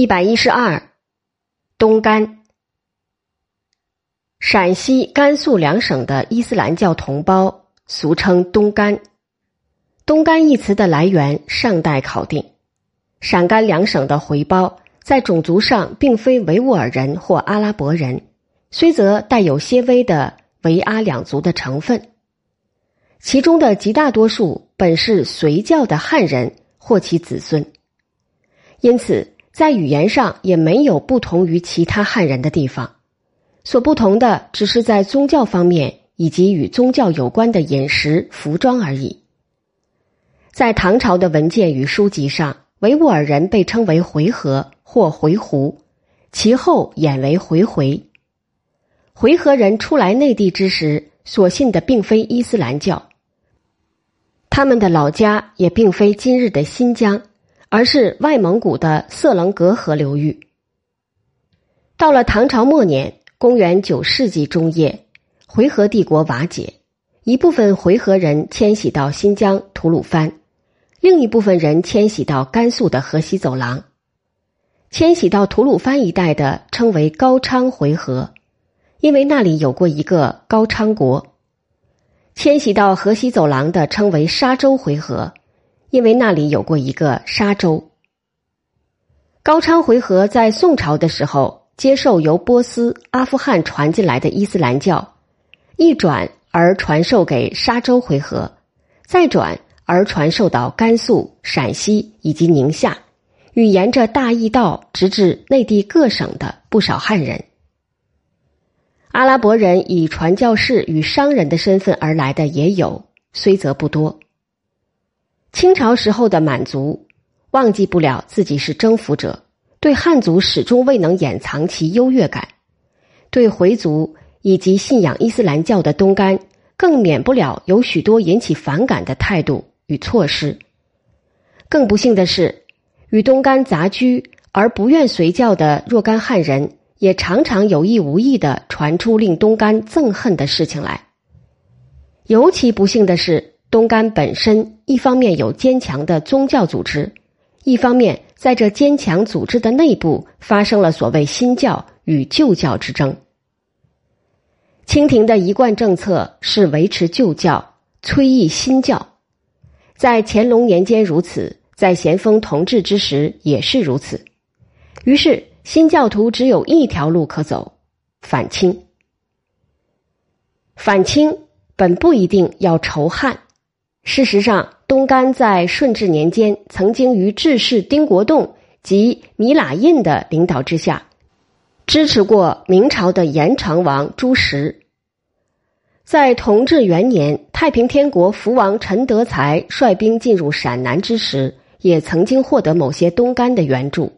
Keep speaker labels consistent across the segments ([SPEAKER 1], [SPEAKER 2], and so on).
[SPEAKER 1] 一百一十二，东干。陕西、甘肃两省的伊斯兰教同胞俗称东干。东干一词的来源尚待考定。陕甘两省的回胞在种族上并非维吾尔人或阿拉伯人，虽则带有些微的维阿两族的成分，其中的极大多数本是隋教的汉人或其子孙，因此。在语言上也没有不同于其他汉人的地方，所不同的只是在宗教方面以及与宗教有关的饮食、服装而已。在唐朝的文件与书籍上，维吾尔人被称为回纥或回鹘，其后演为回回。回纥人初来内地之时，所信的并非伊斯兰教，他们的老家也并非今日的新疆。而是外蒙古的色楞格河流域。到了唐朝末年，公元九世纪中叶，回纥帝国瓦解，一部分回纥人迁徙到新疆吐鲁番，另一部分人迁徙到甘肃的河西走廊。迁徙到吐鲁番一带的称为高昌回纥，因为那里有过一个高昌国；迁徙到河西走廊的称为沙州回纥。因为那里有过一个沙州，高昌回纥在宋朝的时候接受由波斯、阿富汗传进来的伊斯兰教，一转而传授给沙州回纥，再转而传授到甘肃、陕西以及宁夏，与沿着大驿道直至内地各省的不少汉人。阿拉伯人以传教士与商人的身份而来的也有，虽则不多。清朝时候的满族忘记不了自己是征服者，对汉族始终未能掩藏其优越感；对回族以及信仰伊斯兰教的东干，更免不了有许多引起反感的态度与措施。更不幸的是，与东干杂居而不愿随教的若干汉人，也常常有意无意的传出令东干憎恨的事情来。尤其不幸的是。东干本身一方面有坚强的宗教组织，一方面在这坚强组织的内部发生了所谓新教与旧教之争。清廷的一贯政策是维持旧教，摧异新教，在乾隆年间如此，在咸丰同治之时也是如此。于是新教徒只有一条路可走：反清。反清本不一定要仇汉。事实上，东干在顺治年间曾经于志士丁国栋及米喇印的领导之下，支持过明朝的延长王朱实。在同治元年，太平天国福王陈德才率兵进入陕南之时，也曾经获得某些东干的援助。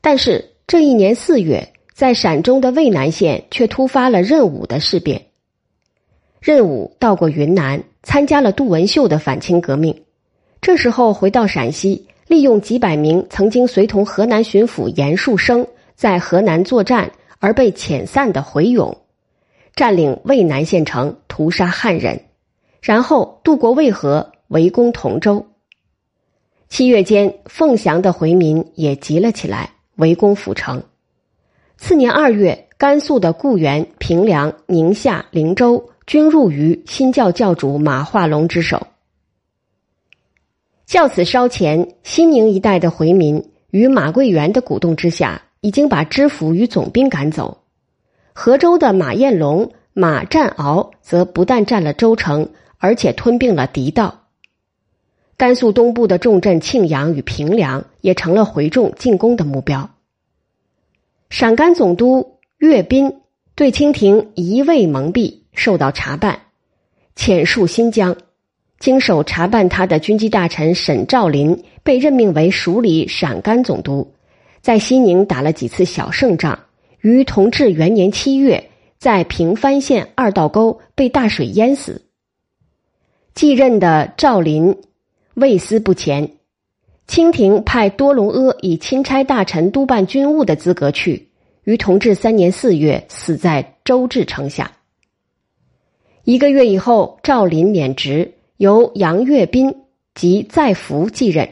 [SPEAKER 1] 但是这一年四月，在陕中的渭南县却突发了任武的事变。任武到过云南。参加了杜文秀的反清革命，这时候回到陕西，利用几百名曾经随同河南巡抚严树生在河南作战而被遣散的回勇，占领渭南县城，屠杀汉人，然后渡过渭河，围攻同州。七月间，凤翔的回民也集了起来，围攻府城。次年二月，甘肃的固原、平凉、宁夏、灵州。均入于新教教主马化龙之手。较此稍前，西宁一带的回民与马桂元的鼓动之下，已经把知府与总兵赶走。河州的马彦龙、马占鳌则不但占了州城，而且吞并了狄道。甘肃东部的重镇庆阳与平凉也成了回众进攻的目标。陕甘总督岳斌对清廷一味蒙蔽。受到查办，遣戍新疆。经手查办他的军机大臣沈兆林被任命为署理陕甘总督，在西宁打了几次小胜仗。于同治元年七月，在平番县二道沟被大水淹死。继任的赵林畏思不前，清廷派多隆阿以钦差大臣督办军务的资格去，于同治三年四月死在周至城下。一个月以后，赵林免职，由杨岳斌及在福继任。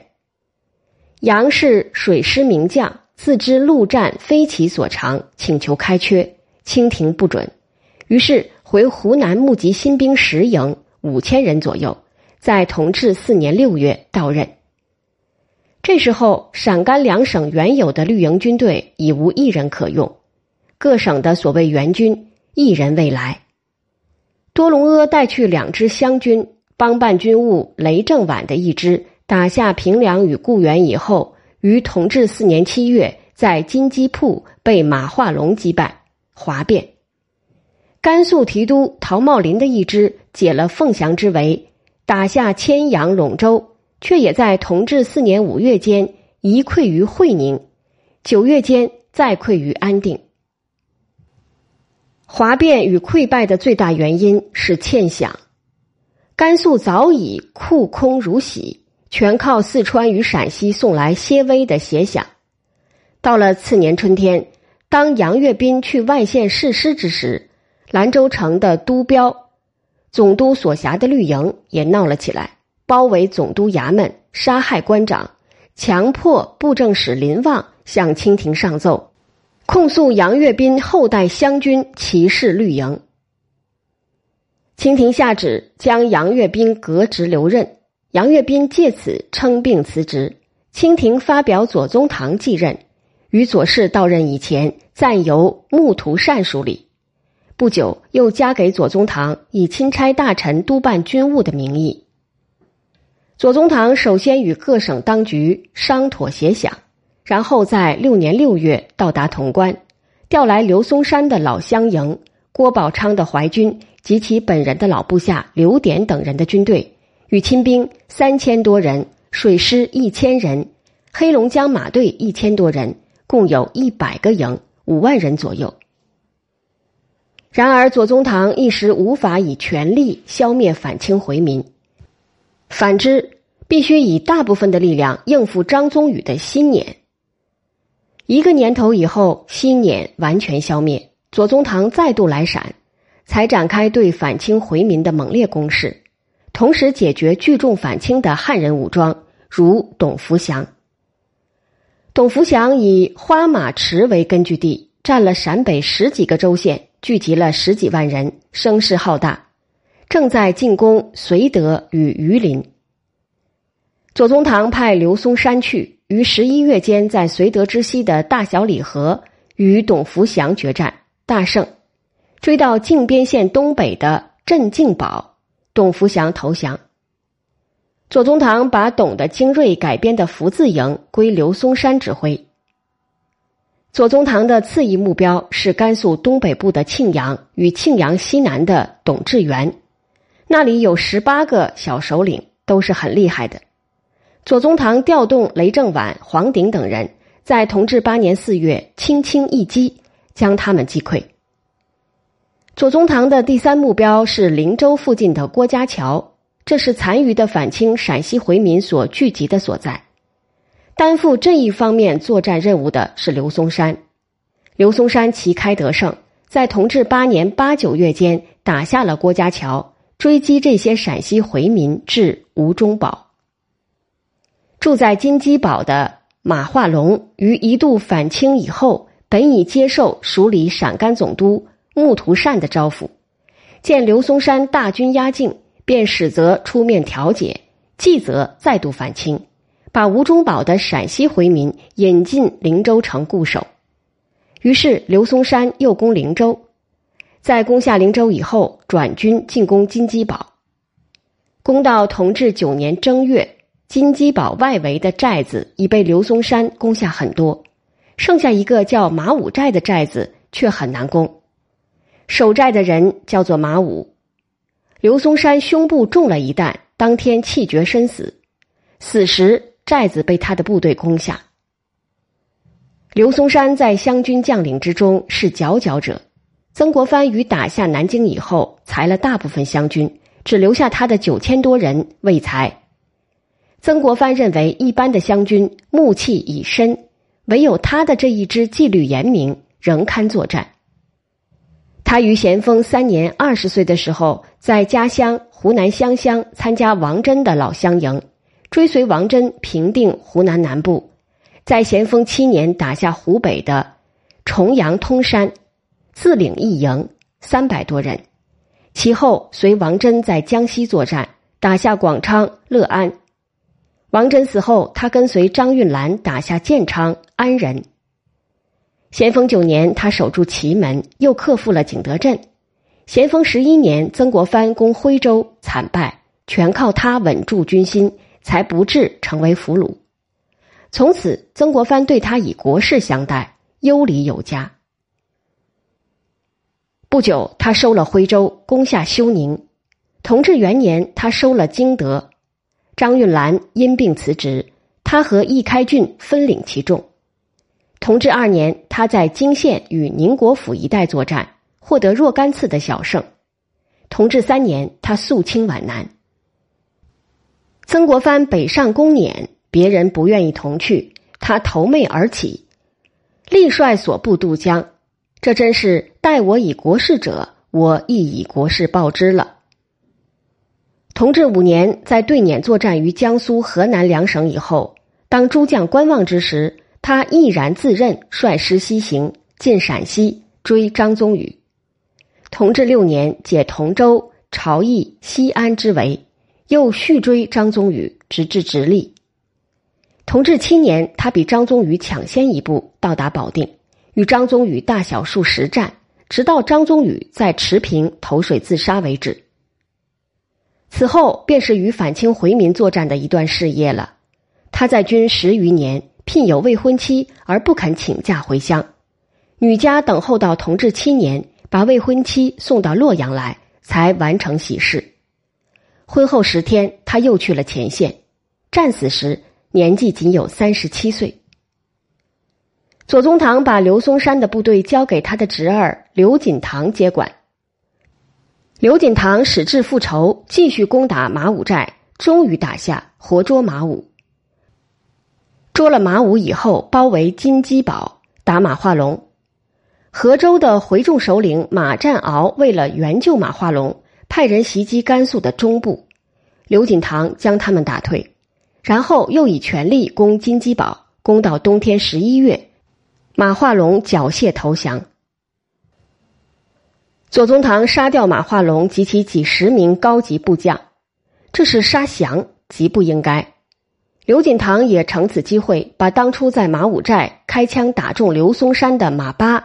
[SPEAKER 1] 杨氏水师名将，自知陆战非其所长，请求开缺，清廷不准，于是回湖南募集新兵十营，五千人左右，在同治四年六月到任。这时候，陕甘两省原有的绿营军队已无一人可用，各省的所谓援军一人未来。多隆阿带去两支湘军，帮办军务雷正晚的一支打下平凉与固原以后，于同治四年七月在金鸡铺被马化龙击败，哗变。甘肃提督陶茂林的一支解了凤翔之围，打下千阳、陇州。却也在同治四年五月间一溃于会宁，九月间再溃于安定。哗变与溃败的最大原因是欠饷。甘肃早已库空如洗，全靠四川与陕西送来些微的协饷。到了次年春天，当杨岳斌去外县试师之时，兰州城的都标总督所辖的绿营也闹了起来。包围总督衙门，杀害官长，强迫布政使林旺向清廷上奏，控诉杨岳斌后代湘军歧视绿营。清廷下旨将杨岳斌革职留任，杨岳斌借此称病辞职。清廷发表左宗棠继任，与左氏到任以前暂由穆图善署理，不久又加给左宗棠以钦差大臣督办军务的名义。左宗棠首先与各省当局商妥协想，然后在六年六月到达潼关，调来刘松山的老乡营、郭宝昌的淮军及其本人的老部下刘典等人的军队，与亲兵三千多人、水师一千人、黑龙江马队一千多人，共有一百个营，五万人左右。然而，左宗棠一时无法以全力消灭反清回民。反之，必须以大部分的力量应付张宗禹的新年。一个年头以后，新年完全消灭，左宗棠再度来陕，才展开对反清回民的猛烈攻势，同时解决聚众反清的汉人武装，如董福祥。董福祥以花马池为根据地，占了陕北十几个州县，聚集了十几万人，声势浩大。正在进攻绥德与榆林。左宗棠派刘松山去，于十一月间在绥德之西的大小李河与董福祥决战，大胜。追到靖边县东北的镇静堡，董福祥投降。左宗棠把董的精锐改编的福字营归刘松山指挥。左宗棠的次一目标是甘肃东北部的庆阳与庆阳西南的董志元。那里有十八个小首领，都是很厉害的。左宗棠调动雷正晚、黄鼎等人，在同治八年四月轻轻一击，将他们击溃。左宗棠的第三目标是灵州附近的郭家桥，这是残余的反清陕西回民所聚集的所在。担负这一方面作战任务的是刘松山。刘松山旗开得胜，在同治八年八九月间打下了郭家桥。追击这些陕西回民至吴中堡。住在金鸡堡的马化龙于一度反清以后，本已接受署理陕甘总督穆图善的招抚，见刘松山大军压境，便使则出面调解，继则再度反清，把吴忠宝的陕西回民引进灵州城固守。于是刘松山又攻灵州。在攻下灵州以后，转军进攻金鸡堡。攻到同治九年正月，金鸡堡外围的寨子已被刘松山攻下很多，剩下一个叫马武寨的寨子却很难攻。守寨的人叫做马武，刘松山胸部中了一弹，当天气绝身死。死时寨子被他的部队攻下。刘松山在湘军将领之中是佼佼者。曾国藩于打下南京以后，裁了大部分湘军，只留下他的九千多人未裁。曾国藩认为，一般的湘军暮气已深，唯有他的这一支纪律严明，仍堪作战。他于咸丰三年二十岁的时候，在家乡湖南湘乡参加王真的老乡营，追随王真平定湖南南部，在咸丰七年打下湖北的重阳通山，自领一营三百多人。其后随王真在江西作战，打下广昌、乐安。王真死后，他跟随张运兰打下建昌、安仁。咸丰九年，他守住祁门，又克复了景德镇。咸丰十一年，曾国藩攻徽州，惨败，全靠他稳住军心，才不至成为俘虏。从此，曾国藩对他以国士相待，优礼有加。不久，他收了徽州，攻下休宁。同治元年，他收了京德。张运兰因病辞职，他和易开俊分领其众。同治二年，他在泾县与宁国府一带作战，获得若干次的小胜。同治三年，他肃清皖南。曾国藩北上攻撵。别人不愿意同去，他投媚而起，力率所部渡江。这真是待我以国事者，我亦以国事报之了。同治五年，在对捻作战于江苏、河南两省以后，当诸将观望之时，他毅然自任，率师西行，进陕西追张宗禹。同治六年，解同州、朝邑、西安之围，又续追张宗禹，直至直隶。同治七年，他比张宗禹抢先一步到达保定，与张宗禹大小数十战，直到张宗禹在池平投水自杀为止。此后便是与反清回民作战的一段事业了。他在军十余年，聘有未婚妻而不肯请假回乡，女家等候到同治七年，把未婚妻送到洛阳来，才完成喜事。婚后十天，他又去了前线，战死时。年纪仅有三十七岁，左宗棠把刘松山的部队交给他的侄儿刘锦堂接管。刘锦堂矢志复仇，继续攻打马武寨，终于打下，活捉马武。捉了马武以后，包围金鸡堡，打马化龙。河州的回众首领马占鳌为了援救马化龙，派人袭击甘肃的中部，刘锦堂将他们打退。然后又以全力攻金鸡堡，攻到冬天十一月，马化龙缴械投降。左宗棠杀掉马化龙及其几十名高级部将，这是杀降，极不应该。刘锦堂也乘此机会，把当初在马武寨开枪打中刘松山的马八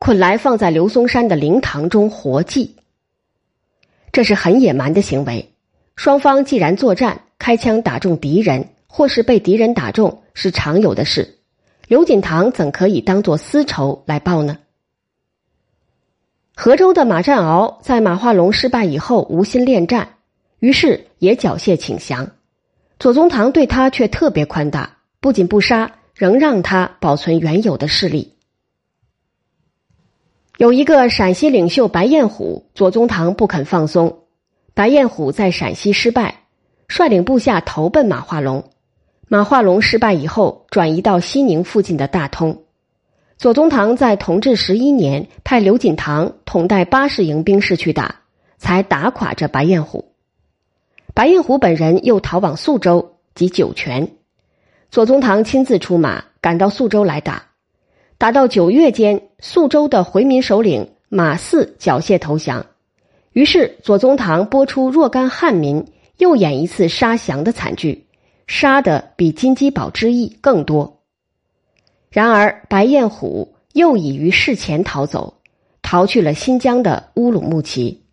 [SPEAKER 1] 捆来，放在刘松山的灵堂中活祭。这是很野蛮的行为。双方既然作战，开枪打中敌人，或是被敌人打中，是常有的事。刘锦堂怎可以当做私仇来报呢？河州的马占鳌在马化龙失败以后无心恋战，于是也缴械请降。左宗棠对他却特别宽大，不仅不杀，仍让他保存原有的势力。有一个陕西领袖白彦虎，左宗棠不肯放松。白彦虎在陕西失败，率领部下投奔马化龙。马化龙失败以后，转移到西宁附近的大通。左宗棠在同治十一年派刘锦棠统带八十营兵士去打，才打垮这白彦虎。白彦虎本人又逃往宿州及酒泉，左宗棠亲自出马赶到宿州来打。打到九月间，宿州的回民首领马四缴械投降。于是，左宗棠拨出若干汉民，又演一次杀降的惨剧，杀的比金鸡堡之役更多。然而，白彦虎又已于事前逃走，逃去了新疆的乌鲁木齐。